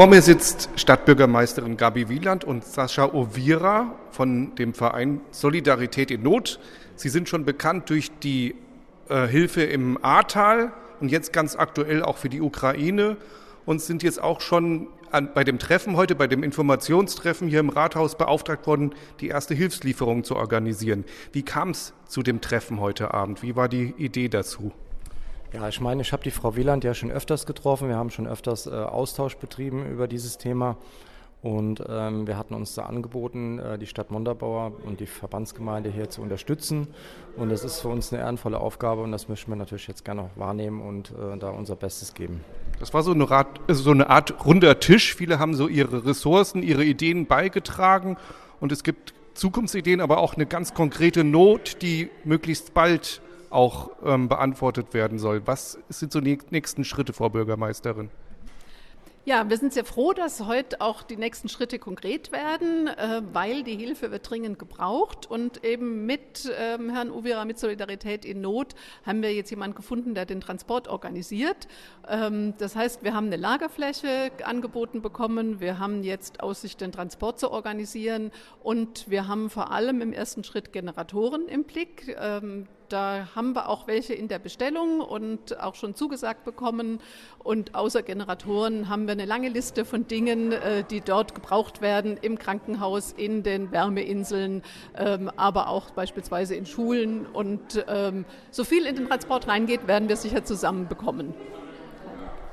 Vor mir sitzt Stadtbürgermeisterin Gabi Wieland und Sascha Ovira von dem Verein Solidarität in Not. Sie sind schon bekannt durch die äh, Hilfe im Ahrtal und jetzt ganz aktuell auch für die Ukraine und sind jetzt auch schon an, bei dem Treffen heute, bei dem Informationstreffen hier im Rathaus beauftragt worden, die erste Hilfslieferung zu organisieren. Wie kam es zu dem Treffen heute Abend? Wie war die Idee dazu? Ja, ich meine, ich habe die Frau Wieland ja schon öfters getroffen. Wir haben schon öfters äh, Austausch betrieben über dieses Thema. Und ähm, wir hatten uns da angeboten, äh, die Stadt Montabaur und die Verbandsgemeinde hier zu unterstützen. Und das ist für uns eine ehrenvolle Aufgabe und das möchten wir natürlich jetzt gerne auch wahrnehmen und äh, da unser Bestes geben. Das war so eine, Art, so eine Art runder Tisch. Viele haben so ihre Ressourcen, ihre Ideen beigetragen und es gibt Zukunftsideen, aber auch eine ganz konkrete Not, die möglichst bald auch ähm, beantwortet werden soll. Was sind so die nächsten Schritte, Frau Bürgermeisterin? Ja, wir sind sehr froh, dass heute auch die nächsten Schritte konkret werden, äh, weil die Hilfe wird dringend gebraucht. Und eben mit ähm, Herrn Uvira, mit Solidarität in Not, haben wir jetzt jemanden gefunden, der den Transport organisiert. Ähm, das heißt, wir haben eine Lagerfläche angeboten bekommen. Wir haben jetzt Aussicht, den Transport zu organisieren. Und wir haben vor allem im ersten Schritt Generatoren im Blick. Ähm, da haben wir auch welche in der Bestellung und auch schon zugesagt bekommen. Und außer Generatoren haben wir eine lange Liste von Dingen, äh, die dort gebraucht werden, im Krankenhaus, in den Wärmeinseln, ähm, aber auch beispielsweise in Schulen. Und ähm, so viel in den Transport reingeht, werden wir sicher zusammen bekommen.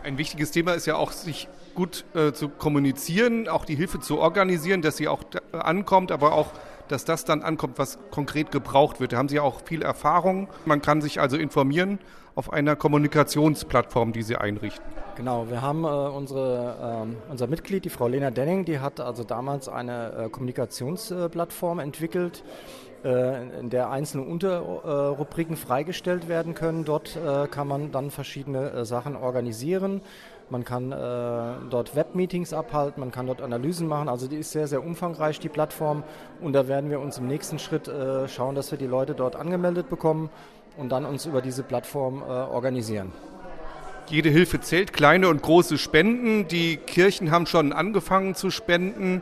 Ein wichtiges Thema ist ja auch, sich gut äh, zu kommunizieren, auch die Hilfe zu organisieren, dass sie auch ankommt, aber auch dass das dann ankommt, was konkret gebraucht wird. Da haben Sie auch viel Erfahrung. Man kann sich also informieren auf einer Kommunikationsplattform, die Sie einrichten. Genau, wir haben äh, unsere, äh, unser Mitglied, die Frau Lena Denning, die hat also damals eine äh, Kommunikationsplattform entwickelt, äh, in der einzelne Unterrubriken freigestellt werden können. Dort äh, kann man dann verschiedene äh, Sachen organisieren. Man kann äh, dort Webmeetings abhalten, man kann dort Analysen machen. Also die ist sehr, sehr umfangreich, die Plattform. Und da werden wir uns im nächsten Schritt schauen, dass wir die Leute dort angemeldet bekommen und dann uns über diese Plattform organisieren. Jede Hilfe zählt, kleine und große Spenden. Die Kirchen haben schon angefangen zu spenden.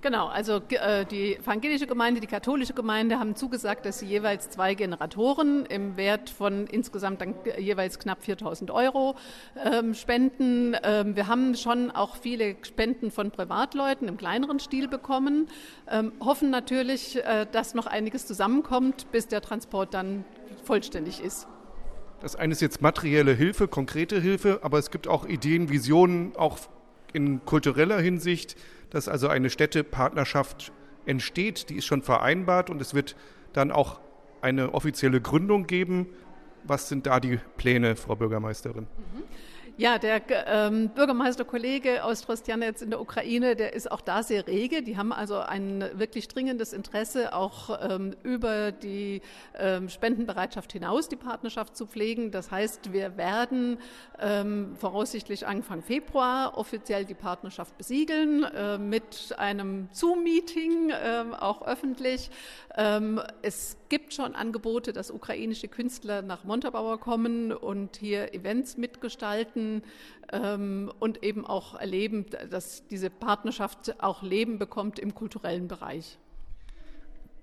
Genau, also äh, die evangelische Gemeinde, die katholische Gemeinde haben zugesagt, dass sie jeweils zwei Generatoren im Wert von insgesamt dann jeweils knapp 4000 Euro ähm, spenden. Ähm, wir haben schon auch viele Spenden von Privatleuten im kleineren Stil bekommen, ähm, hoffen natürlich, äh, dass noch einiges zusammenkommt, bis der Transport dann vollständig ist. Das eine ist jetzt materielle Hilfe, konkrete Hilfe, aber es gibt auch Ideen, Visionen, auch in kultureller Hinsicht dass also eine Städtepartnerschaft entsteht. Die ist schon vereinbart und es wird dann auch eine offizielle Gründung geben. Was sind da die Pläne, Frau Bürgermeisterin? Mhm. Ja, der ähm, Bürgermeisterkollege aus Trostjanetz in der Ukraine, der ist auch da sehr rege. Die haben also ein wirklich dringendes Interesse, auch ähm, über die ähm, Spendenbereitschaft hinaus die Partnerschaft zu pflegen. Das heißt, wir werden ähm, voraussichtlich Anfang Februar offiziell die Partnerschaft besiegeln äh, mit einem Zoom-Meeting, äh, auch öffentlich. Ähm, es gibt schon Angebote, dass ukrainische Künstler nach Montabaur kommen und hier Events mitgestalten ähm, und eben auch erleben, dass diese Partnerschaft auch Leben bekommt im kulturellen Bereich.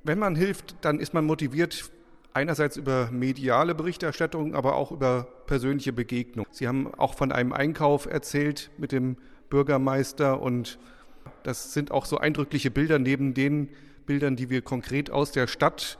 Wenn man hilft, dann ist man motiviert einerseits über mediale Berichterstattung, aber auch über persönliche Begegnungen. Sie haben auch von einem Einkauf erzählt mit dem Bürgermeister und das sind auch so eindrückliche Bilder neben den Bildern, die wir konkret aus der Stadt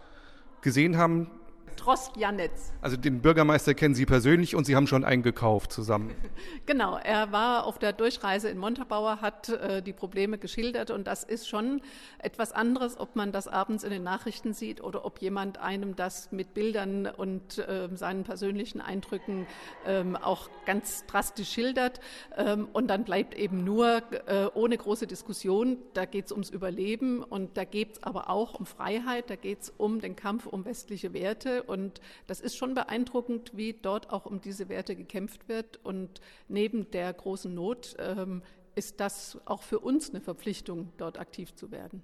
gesehen haben, Trostjanetz. Also den Bürgermeister kennen Sie persönlich und Sie haben schon eingekauft zusammen. genau, er war auf der Durchreise in Montabaur, hat äh, die Probleme geschildert und das ist schon etwas anderes, ob man das abends in den Nachrichten sieht oder ob jemand einem das mit Bildern und äh, seinen persönlichen Eindrücken ähm, auch ganz drastisch schildert. Ähm, und dann bleibt eben nur äh, ohne große Diskussion, da geht es ums Überleben und da geht es aber auch um Freiheit, da geht es um den Kampf um westliche Werte und das ist schon beeindruckend, wie dort auch um diese Werte gekämpft wird. Und neben der großen Not ähm, ist das auch für uns eine Verpflichtung, dort aktiv zu werden.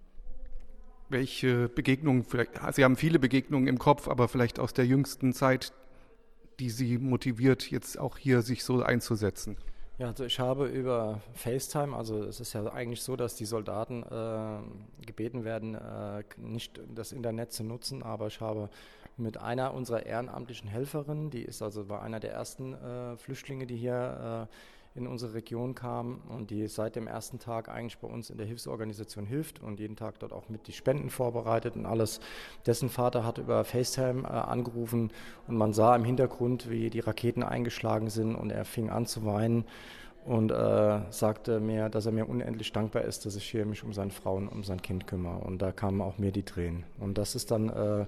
Welche Begegnungen, Sie haben viele Begegnungen im Kopf, aber vielleicht aus der jüngsten Zeit, die Sie motiviert, jetzt auch hier sich so einzusetzen? Ja, also ich habe über FaceTime, also es ist ja eigentlich so, dass die Soldaten äh, gebeten werden, äh, nicht das Internet zu nutzen, aber ich habe mit einer unserer ehrenamtlichen Helferinnen, die ist also war einer der ersten äh, Flüchtlinge, die hier äh, in unsere Region kam und die seit dem ersten Tag eigentlich bei uns in der Hilfsorganisation hilft und jeden Tag dort auch mit die Spenden vorbereitet und alles. Dessen Vater hat über FaceTime äh, angerufen und man sah im Hintergrund, wie die Raketen eingeschlagen sind und er fing an zu weinen und äh, sagte mir, dass er mir unendlich dankbar ist, dass ich hier mich um seine Frau und um sein Kind kümmere. Und da kamen auch mir die Tränen. Und das ist dann äh,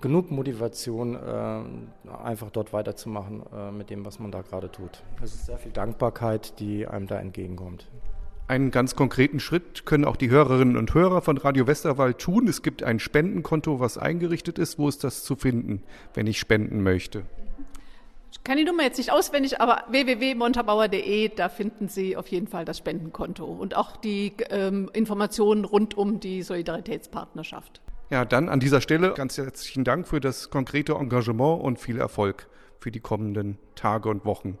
genug Motivation, äh, einfach dort weiterzumachen äh, mit dem, was man da gerade tut. Es ist sehr viel Dankbarkeit, die einem da entgegenkommt. Einen ganz konkreten Schritt können auch die Hörerinnen und Hörer von Radio Westerwald tun. Es gibt ein Spendenkonto, was eingerichtet ist. Wo ist das zu finden, wenn ich spenden möchte? Ich kann die Nummer jetzt nicht auswendig, aber www.montabauer.de, da finden Sie auf jeden Fall das Spendenkonto und auch die ähm, Informationen rund um die Solidaritätspartnerschaft. Ja, dann an dieser Stelle ganz herzlichen Dank für das konkrete Engagement und viel Erfolg für die kommenden Tage und Wochen.